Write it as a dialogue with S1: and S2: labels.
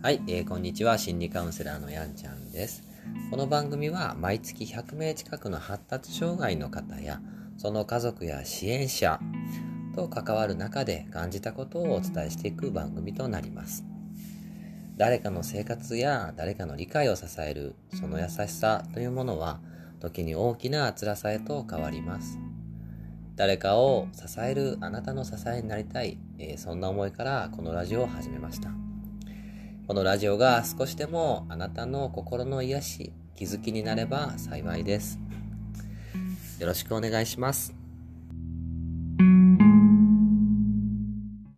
S1: はい、えー、こんにちは。心理カウンセラーのやんちゃんです。この番組は毎月100名近くの発達障害の方や、その家族や支援者と関わる中で感じたことをお伝えしていく番組となります。誰かの生活や誰かの理解を支えるその優しさというものは時に大きな辛さへと変わります。誰かを支えるあなたの支えになりたい、えー、そんな思いからこのラジオを始めました。このラジオが少しでもあなたの心の癒し、気づきになれば幸いです。よろしくお願いします。